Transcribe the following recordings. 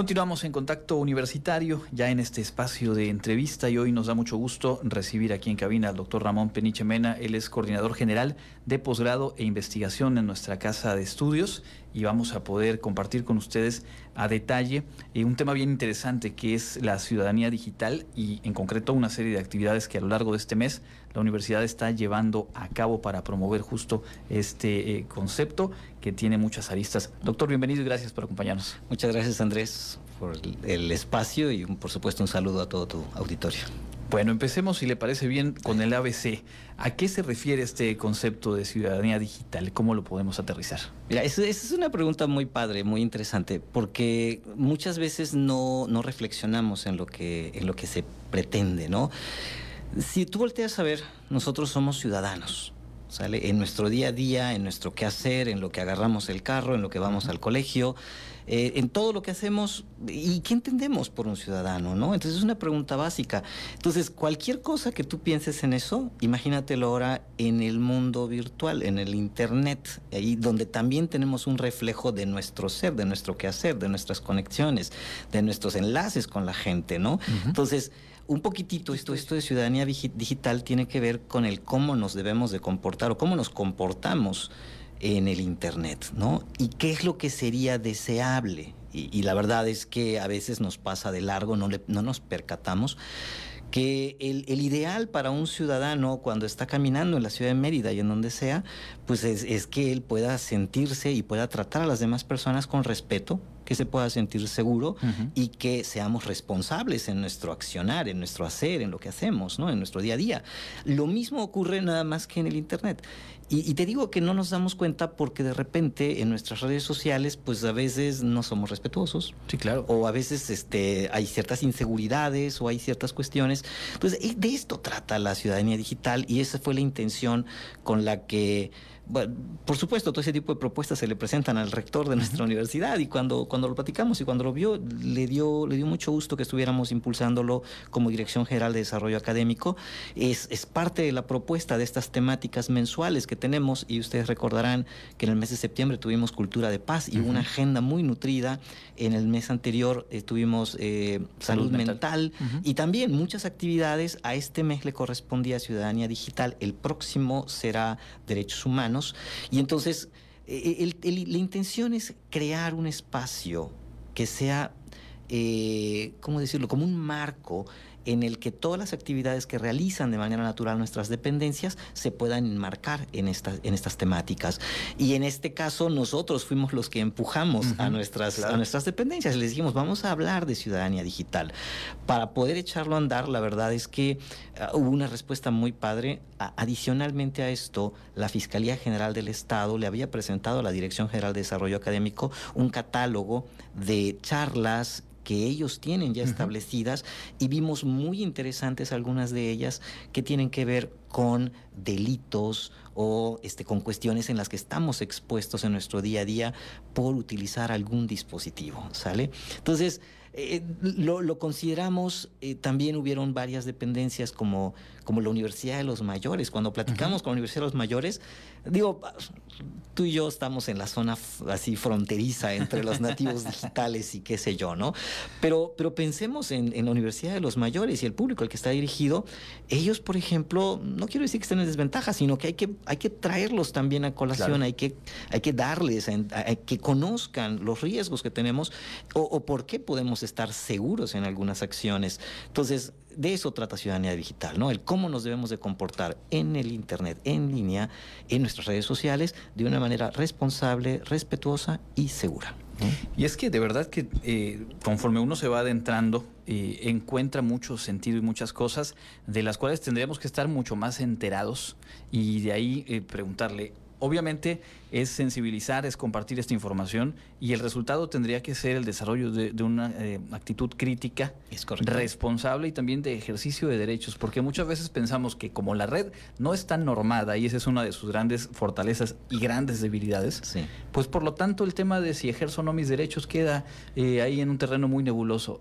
Continuamos en contacto universitario, ya en este espacio de entrevista y hoy nos da mucho gusto recibir aquí en cabina al doctor Ramón Peniche Mena. Él es coordinador general de posgrado e investigación en nuestra casa de estudios y vamos a poder compartir con ustedes a detalle eh, un tema bien interesante que es la ciudadanía digital y en concreto una serie de actividades que a lo largo de este mes la universidad está llevando a cabo para promover justo este eh, concepto que tiene muchas aristas. Doctor, bienvenido y gracias por acompañarnos. Muchas gracias Andrés por el espacio y por supuesto un saludo a todo tu auditorio. Bueno, empecemos, si le parece bien, con el ABC. ¿A qué se refiere este concepto de ciudadanía digital? ¿Cómo lo podemos aterrizar? Mira, esa es una pregunta muy padre, muy interesante, porque muchas veces no, no reflexionamos en lo, que, en lo que se pretende, ¿no? Si tú volteas a ver, nosotros somos ciudadanos. ¿Sale? En nuestro día a día, en nuestro quehacer, en lo que agarramos el carro, en lo que vamos al colegio, eh, en todo lo que hacemos y qué entendemos por un ciudadano, ¿no? Entonces es una pregunta básica. Entonces, cualquier cosa que tú pienses en eso, imagínatelo ahora en el mundo virtual, en el Internet, ahí donde también tenemos un reflejo de nuestro ser, de nuestro quehacer, de nuestras conexiones, de nuestros enlaces con la gente, ¿no? Entonces, un poquitito esto, esto de ciudadanía digital tiene que ver con el cómo nos debemos de comportar o cómo nos comportamos en el Internet, ¿no? ¿Y qué es lo que sería deseable? Y, la verdad es que a veces nos pasa de largo, no, no nos percatamos que el, ideal para un ciudadano cuando está caminando en la ciudad de Mérida y en donde sea, pues es, que él pueda sentirse y pueda tratar a las demás personas con respeto, que se pueda sentir seguro y que seamos responsables en nuestro accionar, en nuestro hacer, en lo que hacemos, ¿no? en nuestro día a día. Lo mismo ocurre nada más que en el Internet. Y, te digo que no nos damos cuenta porque de repente en nuestras redes sociales, pues a veces no somos respetuosos. Sí, claro. O a veces este, hay ciertas inseguridades o hay ciertas cuestiones. Entonces, eh, de esto trata la ciudadanía digital y esa fue la intención con la que bueno, por supuesto, todo ese tipo de propuestas se le presentan al rector de nuestra universidad y cuando, cuando lo platicamos y cuando lo vio, le dio, le dio mucho gusto que estuviéramos impulsándolo como Dirección General de Desarrollo Académico. Es, es parte de la propuesta de estas temáticas mensuales que tenemos y ustedes recordarán que en el mes de septiembre tuvimos Cultura de Paz y una agenda muy nutrida. En el mes anterior eh, tuvimos eh, salud, mental, y también muchas actividades. A este mes le correspondía Ciudadanía Digital. El próximo será Derechos Humanos y entonces, eh, la intención es crear un espacio que sea, eh, ¿cómo decirlo?, como un marco en el que todas las actividades que realizan de manera natural nuestras dependencias se puedan enmarcar en estas, en estas temáticas. Y en este caso nosotros fuimos los que empujamos a, nuestras, a nuestras dependencias. Les dijimos, vamos a hablar de ciudadanía digital. Para poder echarlo a andar, la verdad es que ah, hubo una respuesta muy padre. adicionalmente a esto, la Fiscalía General del Estado le había presentado a la Dirección General de Desarrollo Académico un catálogo de charlas que ellos tienen ya establecidas y vimos muy interesantes algunas de ellas que tienen que ver con delitos o este, con cuestiones en las que estamos expuestos en nuestro día a día por utilizar algún dispositivo, ¿sale? Entonces, eh, lo, consideramos, eh, también hubieron varias dependencias como, como la Universidad de los Mayores. Cuando platicamos con la Universidad de los Mayores, digo, tú y yo estamos en la zona así fronteriza entre los nativos digitales y qué sé yo, ¿no? Pero, pero pensemos en, la Universidad de los Mayores y el público al que está dirigido. Ellos, por ejemplo, no quiero decir que estén en desventaja, sino que hay que, hay que traerlos también a colación, hay, que, hay que darles, que conozcan los riesgos que tenemos o, o por qué podemos estar seguros en algunas acciones. Entonces, de eso trata Ciudadanía Digital, ¿no? El cómo nos debemos de comportar en el Internet, en línea, en nuestras redes sociales, de una manera responsable, respetuosa y segura. Y es que de verdad que eh, conforme uno se va adentrando, eh, encuentra mucho sentido y muchas cosas de las cuales tendríamos que estar mucho más enterados y de ahí eh, preguntarle, obviamente es sensibilizar, es compartir esta información y el resultado tendría que ser el desarrollo de, una eh, actitud crítica, responsable y también de ejercicio de derechos, porque muchas veces pensamos que como la red no está normada y esa es una de sus grandes fortalezas y grandes debilidades, pues por lo tanto el tema de si ejerzo o no mis derechos queda eh, ahí en un terreno muy nebuloso.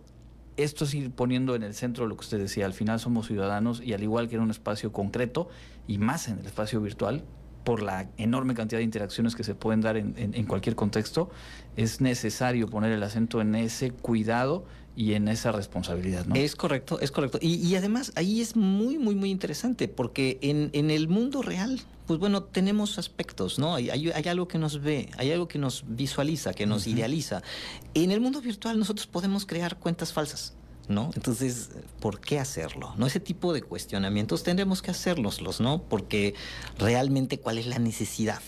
Esto es ir poniendo en el centro lo que usted decía, al final somos ciudadanos y al igual que en un espacio concreto y más en el espacio virtual, por la enorme cantidad de interacciones que se pueden dar en, en cualquier contexto, es necesario poner el acento en ese cuidado y en esa responsabilidad, ¿no? Es correcto, es correcto. Y, además ahí es muy, muy, muy interesante porque en, en, el mundo real, pues bueno, tenemos aspectos, ¿no? Hay, hay, algo que nos ve, hay algo que nos visualiza, que nos idealiza. En el mundo virtual nosotros podemos crear cuentas falsas. ¿No? Entonces, ¿por qué hacerlo? ¿No? Ese tipo de cuestionamientos tendremos que hacerlos, ¿no? Porque realmente cuál es la necesidad.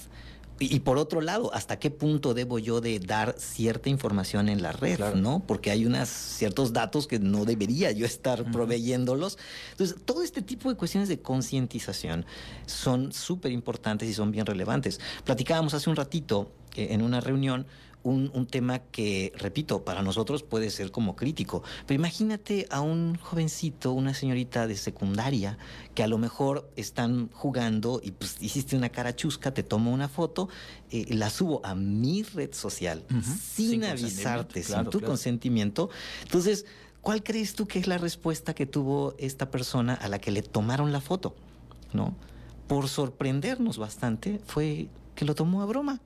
Y, por otro lado, ¿hasta qué punto debo yo de dar cierta información en la red? ¿no? Porque hay unos ciertos datos que no debería yo estar proveyéndolos. Entonces, todo este tipo de cuestiones de concientización son súper importantes y son bien relevantes. Platicábamos hace un ratito eh, en una reunión un, tema que, repito, para nosotros puede ser como crítico. Pero imagínate a un jovencito, una señorita de secundaria, que a lo mejor están jugando y pues hiciste una cara chusca, te tomo una foto, eh, la subo a mi red social sin, avisarte, sin tu consentimiento. Entonces, ¿cuál crees tú que es la respuesta que tuvo esta persona a la que le tomaron la foto? ¿No? Por sorprendernos bastante, fue que lo tomó a broma.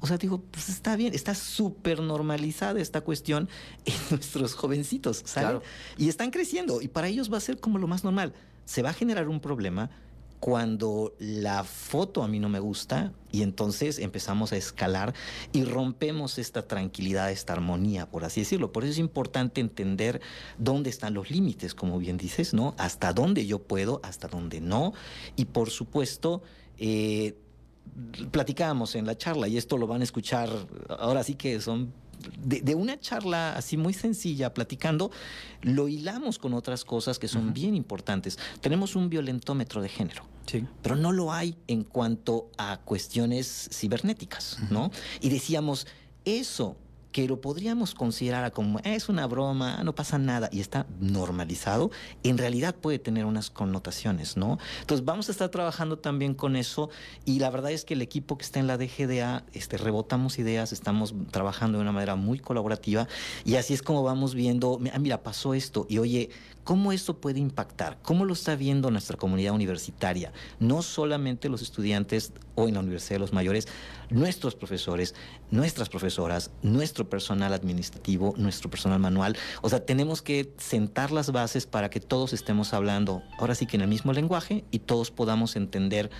O sea, digo, pues está bien, está súper normalizada esta cuestión en nuestros jovencitos, ¿sabes? Y están creciendo y para ellos va a ser como lo más normal. Se va a generar un problema cuando la foto a mí no me gusta y entonces empezamos a escalar y rompemos esta tranquilidad, esta armonía, por así decirlo. Por eso es importante entender dónde están los límites, como bien dices, ¿no? Hasta dónde yo puedo, hasta dónde no. Y por supuesto, eh, platicábamos en la charla, y esto lo van a escuchar, ahora sí que son de, una charla así muy sencilla, platicando, lo hilamos con otras cosas que son bien importantes. Tenemos un violentómetro de género. Sí. Pero no lo hay en cuanto a cuestiones cibernéticas, ¿no? Y decíamos, eso que lo podríamos considerar como es una broma, no pasa nada y está normalizado, en realidad puede tener unas connotaciones, ¿no? Entonces vamos a estar trabajando también con eso y la verdad es que el equipo que está en la DGDA, este, rebotamos ideas, estamos trabajando de una manera muy colaborativa y así es como vamos viendo, ah, mira, pasó esto y oye, ¿cómo esto puede impactar? ¿Cómo lo está viendo nuestra comunidad universitaria? No solamente los estudiantes o en la Universidad de los Mayores, nuestros profesores, nuestras profesoras, nuestro personal administrativo, nuestro personal manual. O sea, tenemos que sentar las bases para que todos estemos hablando, ahora sí que en el mismo lenguaje y todos podamos entender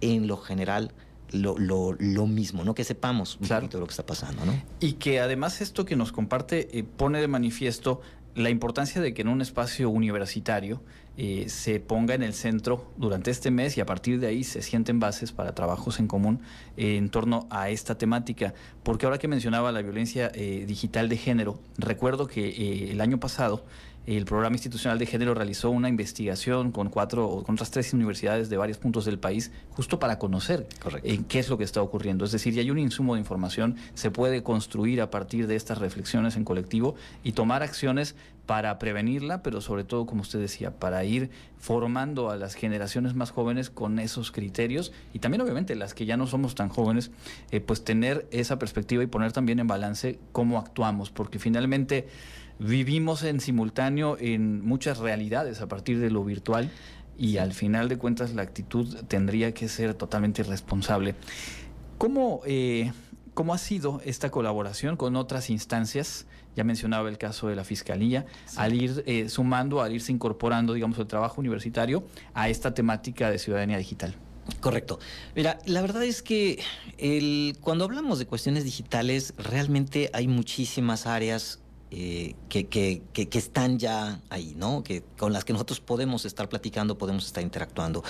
en lo general lo, lo, mismo, ¿no? Que sepamos un poquito lo que está pasando, ¿no? Y que además esto que nos comparte eh, pone de manifiesto la importancia de que en un espacio universitario eh, se ponga en el centro durante este mes y a partir de ahí se sienten bases para trabajos en común eh, en torno a esta temática. Porque ahora que mencionaba la violencia eh, digital de género, recuerdo que el año pasado el programa institucional de género realizó una investigación con cuatro o con otras tres universidades de varios puntos del país, justo para conocer en qué es lo que está ocurriendo. Es decir, ya hay un insumo de información, se puede construir a partir de estas reflexiones en colectivo y tomar acciones para prevenirla, pero sobre todo, como usted decía, para ir formando a las generaciones más jóvenes con esos criterios y también obviamente las que ya no somos tan jóvenes, eh, pues tener esa perspectiva y poner también en balance cómo actuamos, porque finalmente vivimos en simultáneo en muchas realidades a partir de lo virtual y al final de cuentas la actitud tendría que ser totalmente irresponsable. ¿Cómo, eh, ¿Cómo ha sido esta colaboración con otras instancias? Ya mencionaba el caso de la Fiscalía, al ir eh, sumando, al irse incorporando, digamos, el trabajo universitario a esta temática de ciudadanía digital. Correcto. Mira, la verdad es que el, cuando hablamos de cuestiones digitales, realmente hay muchísimas áreas eh, que, que, que, están ya ahí, ¿no? Que, con las que nosotros podemos estar platicando, podemos estar interactuando.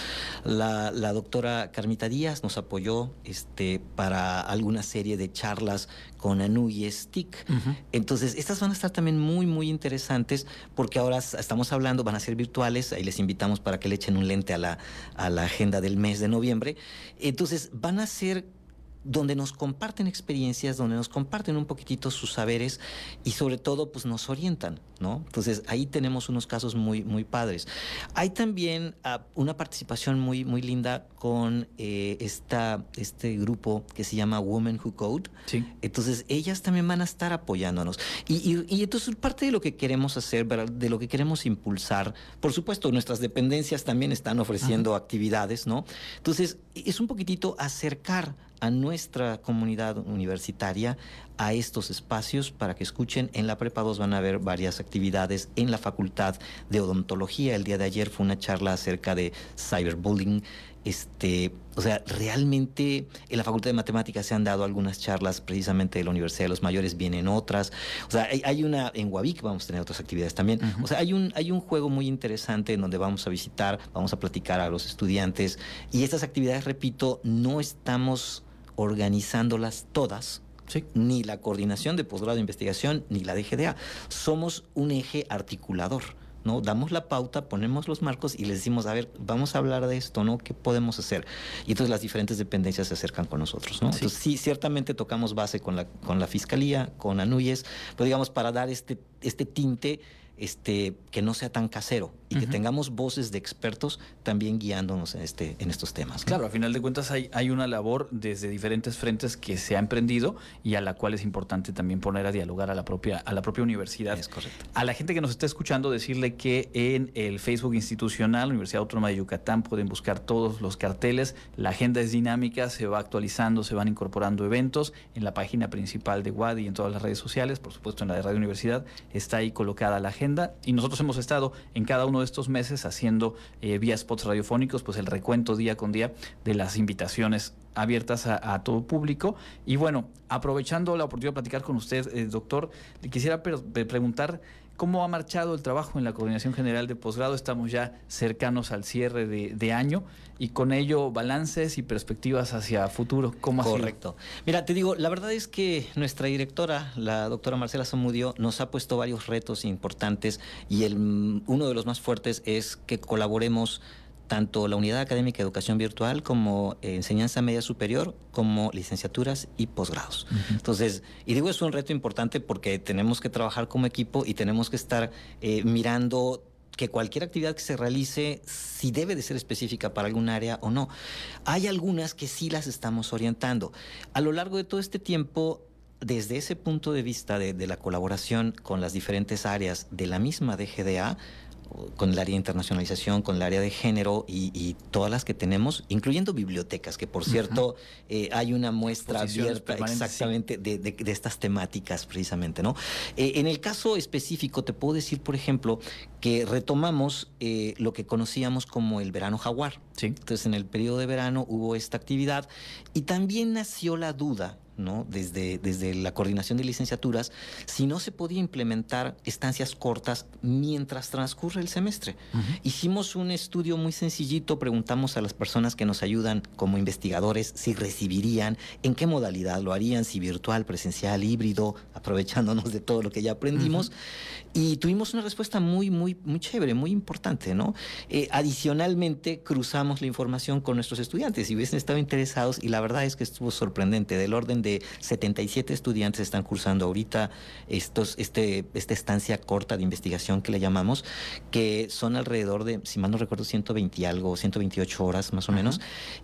La, la doctora Carmita Díaz nos apoyó este, para alguna serie de charlas con Anu y Stick. Entonces, estas van a estar también muy, muy interesantes porque ahora estamos hablando, van a ser virtuales, ahí les invitamos para que le echen un lente a la, a la agenda del mes de noviembre. Entonces, van a ser donde nos comparten experiencias, donde nos comparten un poquitito sus saberes y sobre todo pues nos orientan, ¿no? Entonces ahí tenemos unos casos muy, muy padres. Hay también uh, una participación muy, muy linda con eh, esta, este grupo que se llama Women Who Code. Sí. Entonces ellas también van a estar apoyándonos. Y, y, y entonces parte de lo que queremos hacer, de lo que queremos impulsar, por supuesto nuestras dependencias también están ofreciendo Ajá. actividades, ¿no? Entonces es un poquitito acercar a nuestra comunidad universitaria a estos espacios para que escuchen. En la Prepa 2 van a haber varias actividades en la Facultad de Odontología. El día de ayer fue una charla acerca de cyberbullying. Este, o sea, realmente en la Facultad de Matemáticas se han dado algunas charlas precisamente de la Universidad de los Mayores, vienen otras. O sea, hay, hay una en Guavic, vamos a tener otras actividades también. Uh -huh. O sea, hay un, hay un juego muy interesante en donde vamos a visitar, vamos a platicar a los estudiantes. Y estas actividades, repito, no estamos organizándolas todas, Sí. ni la coordinación de posgrado de investigación, ni la DGDA. Somos un eje articulador. ¿No? Damos la pauta, ponemos los marcos y les decimos, a ver, vamos a hablar de esto, ¿no? ¿Qué podemos hacer? Y entonces las diferentes dependencias se acercan con nosotros, ¿no? Sí. Entonces sí, ciertamente tocamos base con la, con la Fiscalía, con ANUYES, pero digamos para dar este, este tinte este, que no sea tan casero y uh -huh. que tengamos voces de expertos también guiándonos en, este, en estos temas. ¿no? Claro, a final de cuentas hay, hay una labor desde diferentes frentes que se ha emprendido y a la cual es importante también poner a dialogar a la propia, a la propia universidad. Es correcto. A la gente que nos está escuchando decirle que en el Facebook institucional, Universidad Autónoma de Yucatán, pueden buscar todos los carteles, la agenda es dinámica, se va actualizando, se van incorporando eventos en la página principal de WAD y en todas las redes sociales, por supuesto en la de Radio Universidad, está ahí colocada la agenda y nosotros hemos estado en cada uno de estos meses haciendo eh, vía spots radiofónicos, pues el recuento día con día de las invitaciones abiertas a, todo público. Y bueno, aprovechando la oportunidad de platicar con usted, eh, doctor, le quisiera pre preguntar cómo ha marchado el trabajo en la Coordinación General de Posgrado. Estamos ya cercanos al cierre de, año y con ello balances y perspectivas hacia futuro. ¿Cómo ha Correcto. Mira, te digo, la verdad es que nuestra directora, la doctora Marcela Zamudio, nos ha puesto varios retos importantes y el, uno de los más fuertes es que colaboremos tanto la Unidad Académica de Educación Virtual como eh, Enseñanza Media Superior, como licenciaturas y posgrados. Uh -huh. Entonces, y digo, es un reto importante porque tenemos que trabajar como equipo y tenemos que estar eh, mirando que cualquier actividad que se realice, si debe de ser específica para algún área o no. Hay algunas que sí las estamos orientando. A lo largo de todo este tiempo, desde ese punto de vista de, de la colaboración con las diferentes áreas de la misma DGDA, con el área de internacionalización, con el área de género y, y, todas las que tenemos, incluyendo bibliotecas, que por cierto eh, hay una muestra abierta exactamente sí. de, de, de, estas temáticas precisamente, ¿no? Eh, en el caso específico te puedo decir, por ejemplo, que retomamos eh, lo que conocíamos como el verano jaguar. Sí. Entonces en el periodo de verano hubo esta actividad y también nació la duda ¿no? Desde, desde la coordinación de licenciaturas, si no se podía implementar estancias cortas mientras transcurre el semestre. Uh -huh. Hicimos un estudio muy sencillito, preguntamos a las personas que nos ayudan como investigadores si recibirían, en qué modalidad lo harían, si virtual, presencial, híbrido, aprovechándonos de todo lo que ya aprendimos. Uh -huh. Y tuvimos una respuesta muy, muy, muy chévere, muy importante, ¿no? Eh, adicionalmente, cruzamos la información con nuestros estudiantes y hubiesen estado interesados y la verdad es que estuvo sorprendente, del orden de 77 estudiantes están cursando ahorita estos, este, esta estancia corta de investigación que le llamamos, que son alrededor de, si mal no recuerdo, 120 y algo, 128 horas más o uh -huh. menos.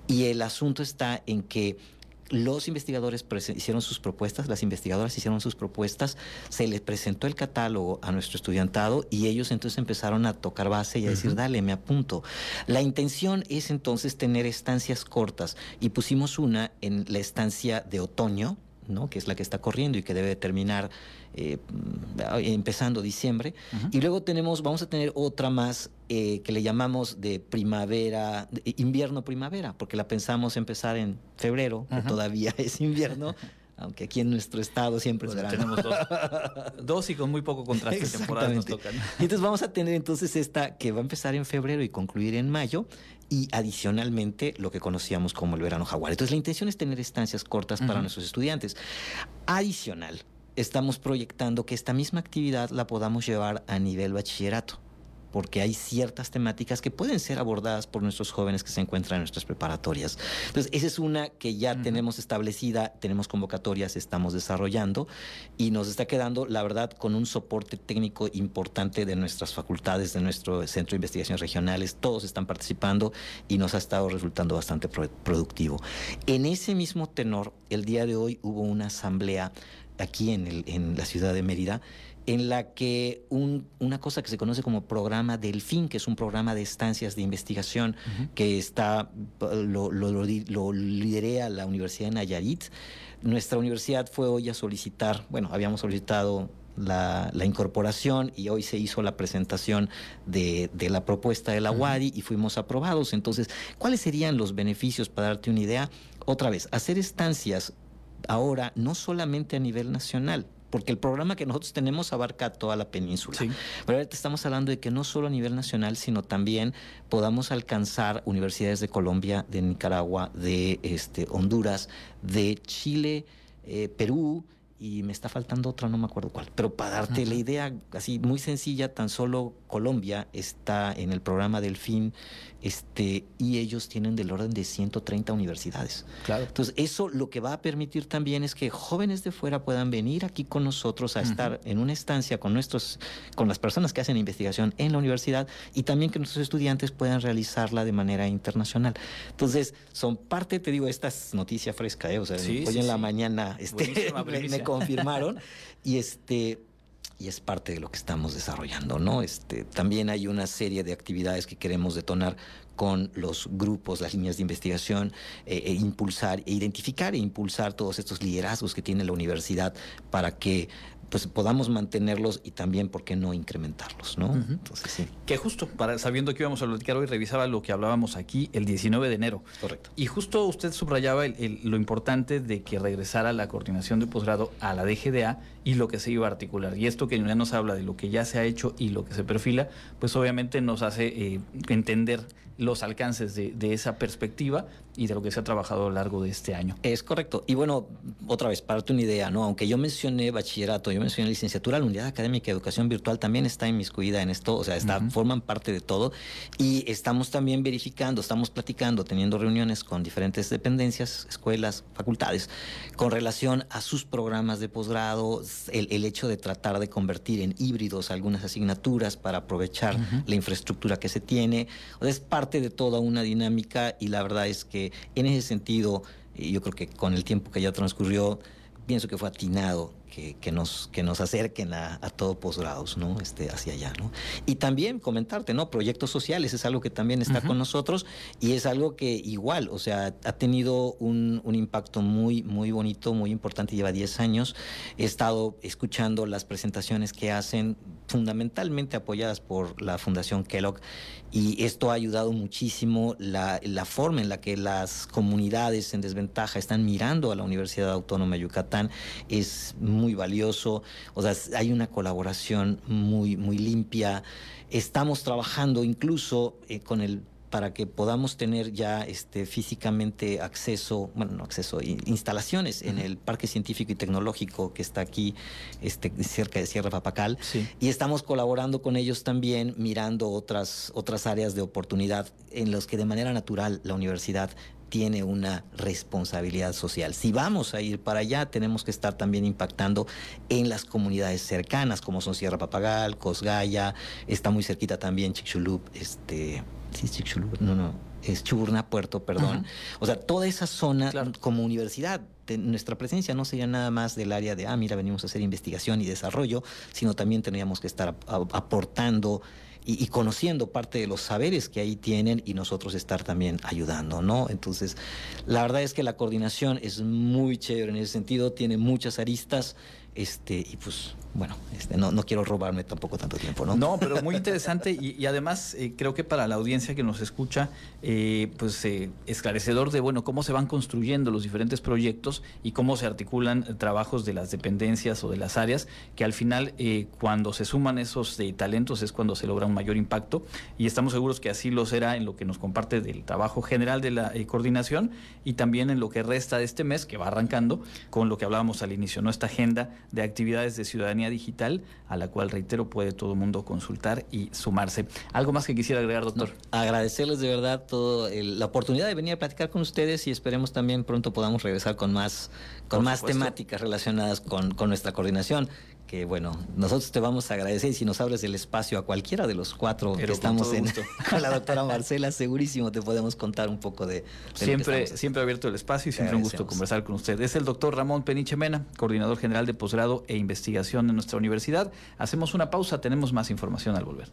Y el asunto está en que los investigadores hicieron sus propuestas, las investigadoras hicieron sus propuestas, se les presentó el catálogo a nuestro estudiantado y ellos entonces empezaron a tocar base y a decir, uh -huh. dale, me apunto. La intención es entonces tener estancias cortas y pusimos una en la estancia de otoño, ¿no? que es la que está corriendo y que debe terminar eh, empezando diciembre. Uh -huh. Y luego tenemos, vamos a tener otra más eh, que le llamamos de primavera, de invierno-primavera, porque la pensamos empezar en febrero, uh -huh. que todavía es invierno. aunque aquí en nuestro estado siempre bueno, será. Tenemos dos, dos, y con muy poco contraste temporal nos tocan. Y entonces vamos a tener entonces esta que va a empezar en febrero y concluir en mayo, y adicionalmente lo que conocíamos como el verano jaguar. Entonces la intención es tener estancias cortas uh -huh. para nuestros estudiantes. Adicional, estamos proyectando que esta misma actividad la podamos llevar a nivel bachillerato. Porque hay ciertas temáticas que pueden ser abordadas por nuestros jóvenes que se encuentran en nuestras preparatorias. Entonces, esa es una que ya tenemos establecida, tenemos convocatorias, estamos desarrollando y nos está quedando, la verdad, con un soporte técnico importante de nuestras facultades, de nuestro Centro de Investigaciones Regionales, todos están participando y nos ha estado resultando bastante productivo. En ese mismo tenor, el día de hoy hubo una asamblea aquí en, el, en la ciudad de Mérida en la que una cosa que se conoce como programa Delfín, que es un programa de estancias de investigación que está, lo, lo, liderea la Universidad de Nayarit. Nuestra universidad fue hoy a solicitar, bueno, habíamos solicitado la, incorporación y hoy se hizo la presentación de, la propuesta de la UADI y fuimos aprobados. Entonces, ¿cuáles serían los beneficios para darte una idea? Otra vez, hacer estancias ahora no solamente a nivel nacional, porque el programa que nosotros tenemos abarca toda la península. Pero ahorita estamos hablando de que no solo a nivel nacional, sino también podamos alcanzar universidades de Colombia, de Nicaragua, de este, Honduras, de Chile, eh, Perú, y me está faltando otra, no me acuerdo cuál. Pero para darte la idea, así muy sencilla, tan solo Colombia está en el programa del fin este, y ellos tienen del orden de 130 universidades. Claro. Entonces, eso lo que va a permitir también es que jóvenes de fuera puedan venir aquí con nosotros a estar en una estancia con nuestros, con las personas que hacen investigación en la universidad y también que nuestros estudiantes puedan realizarla de manera internacional. Entonces, son parte, te digo, esta es noticia fresca, ¿eh? o sea, hoy en la mañana este, me, confirmaron y este y es parte de lo que estamos desarrollando, ¿no? Este, también hay una serie de actividades que queremos detonar con los grupos, las líneas de investigación, eh, e impulsar, e identificar e impulsar todos estos liderazgos que tiene la universidad para que pues podamos mantenerlos y también, ¿por qué no incrementarlos? ¿no? Entonces, sí. Que justo, para, sabiendo que íbamos a platicar hoy, revisaba lo que hablábamos aquí el 19 de enero. Correcto. Y justo usted subrayaba lo importante de que regresara la coordinación de posgrado a la DGDA y lo que se iba a articular. Y esto que ya nos habla de lo que ya se ha hecho y lo que se perfila, pues obviamente nos hace eh, entender los alcances de, esa perspectiva y de lo que se ha trabajado a lo largo de este año. Es correcto. Y bueno, otra vez, para darte una idea, ¿no? Aunque yo mencioné bachillerato, yo mencioné licenciatura, la unidad académica de educación virtual también está inmiscuida en esto, o sea, está, forman parte de todo. Y estamos también verificando, estamos platicando, teniendo reuniones con diferentes dependencias, escuelas, facultades, con relación a sus programas de posgrado, el, hecho de tratar de convertir en híbridos algunas asignaturas para aprovechar la infraestructura que se tiene. O sea, es parte de toda una dinámica y la verdad es que en ese sentido, yo creo que con el tiempo que ya transcurrió, pienso que fue atinado que, nos, que nos acerquen a, a todo posgrados, ¿no? Este, hacia allá, ¿no? Y también comentarte, ¿no? Proyectos sociales es algo que también está con nosotros y es algo que igual, o sea, ha tenido un, un impacto muy, muy bonito, muy importante, lleva 10 años. He estado escuchando las presentaciones que hacen, fundamentalmente apoyadas por la Fundación Kellogg, y esto ha ayudado muchísimo la, la forma en la que las comunidades en desventaja están mirando a la Universidad Autónoma de Yucatán es muy valioso, o sea, hay una colaboración muy, muy limpia. Estamos trabajando incluso eh, con el para que podamos tener ya este, físicamente acceso, bueno, no acceso, instalaciones en el Parque Científico y Tecnológico que está aquí este, cerca de Sierra Papacal. Y estamos colaborando con ellos también, mirando otras, otras áreas de oportunidad en los que de manera natural la universidad tiene una responsabilidad social. Si vamos a ir para allá, tenemos que estar también impactando en las comunidades cercanas, como son Sierra Papagal, Cosgaya, está muy cerquita también Chicxulub, este, sí, Chicxulub, no, no, es Chuburna, Puerto, perdón. O sea, toda esa zona como universidad nuestra presencia no sería nada más del área de, ah, mira, venimos a hacer investigación y desarrollo, sino también tendríamos que estar aportando y, conociendo parte de los saberes que ahí tienen y nosotros estar también ayudando, ¿no? Entonces, la verdad es que la coordinación es muy chévere en ese sentido, tiene muchas aristas este, y pues, bueno, este, no, no quiero robarme tampoco tanto tiempo, ¿no? No, pero muy interesante y, además eh, creo que para la audiencia que nos escucha, eh, pues eh, esclarecedor de, bueno, cómo se van construyendo los diferentes proyectos y cómo se articulan trabajos de las dependencias o de las áreas, que al final, cuando se suman esos talentos es cuando se logra un mayor impacto y estamos seguros que así lo será en lo que nos comparte del trabajo general de la coordinación y también en lo que resta de este mes que va arrancando con lo que hablábamos al inicio, ¿no? esta agenda de actividades de ciudadanía digital a la cual, reitero, puede todo el mundo consultar y sumarse. ¿Algo más que quisiera agregar, doctor? agradecerles de verdad toda la oportunidad de venir a platicar con ustedes y esperemos también pronto podamos regresar con más, con más temáticas relacionadas con, con nuestra coordinación que bueno, nosotros te vamos a agradecer y si nos abres el espacio a cualquiera de los cuatro que estamos en, con la doctora Marcela, segurísimo te podemos contar un poco de... siempre, siempre abierto el espacio y siempre un gusto conversar con usted. Es el doctor Ramón Peniche Mena, coordinador general de posgrado e investigación en nuestra universidad. Hacemos una pausa, tenemos más información al volver.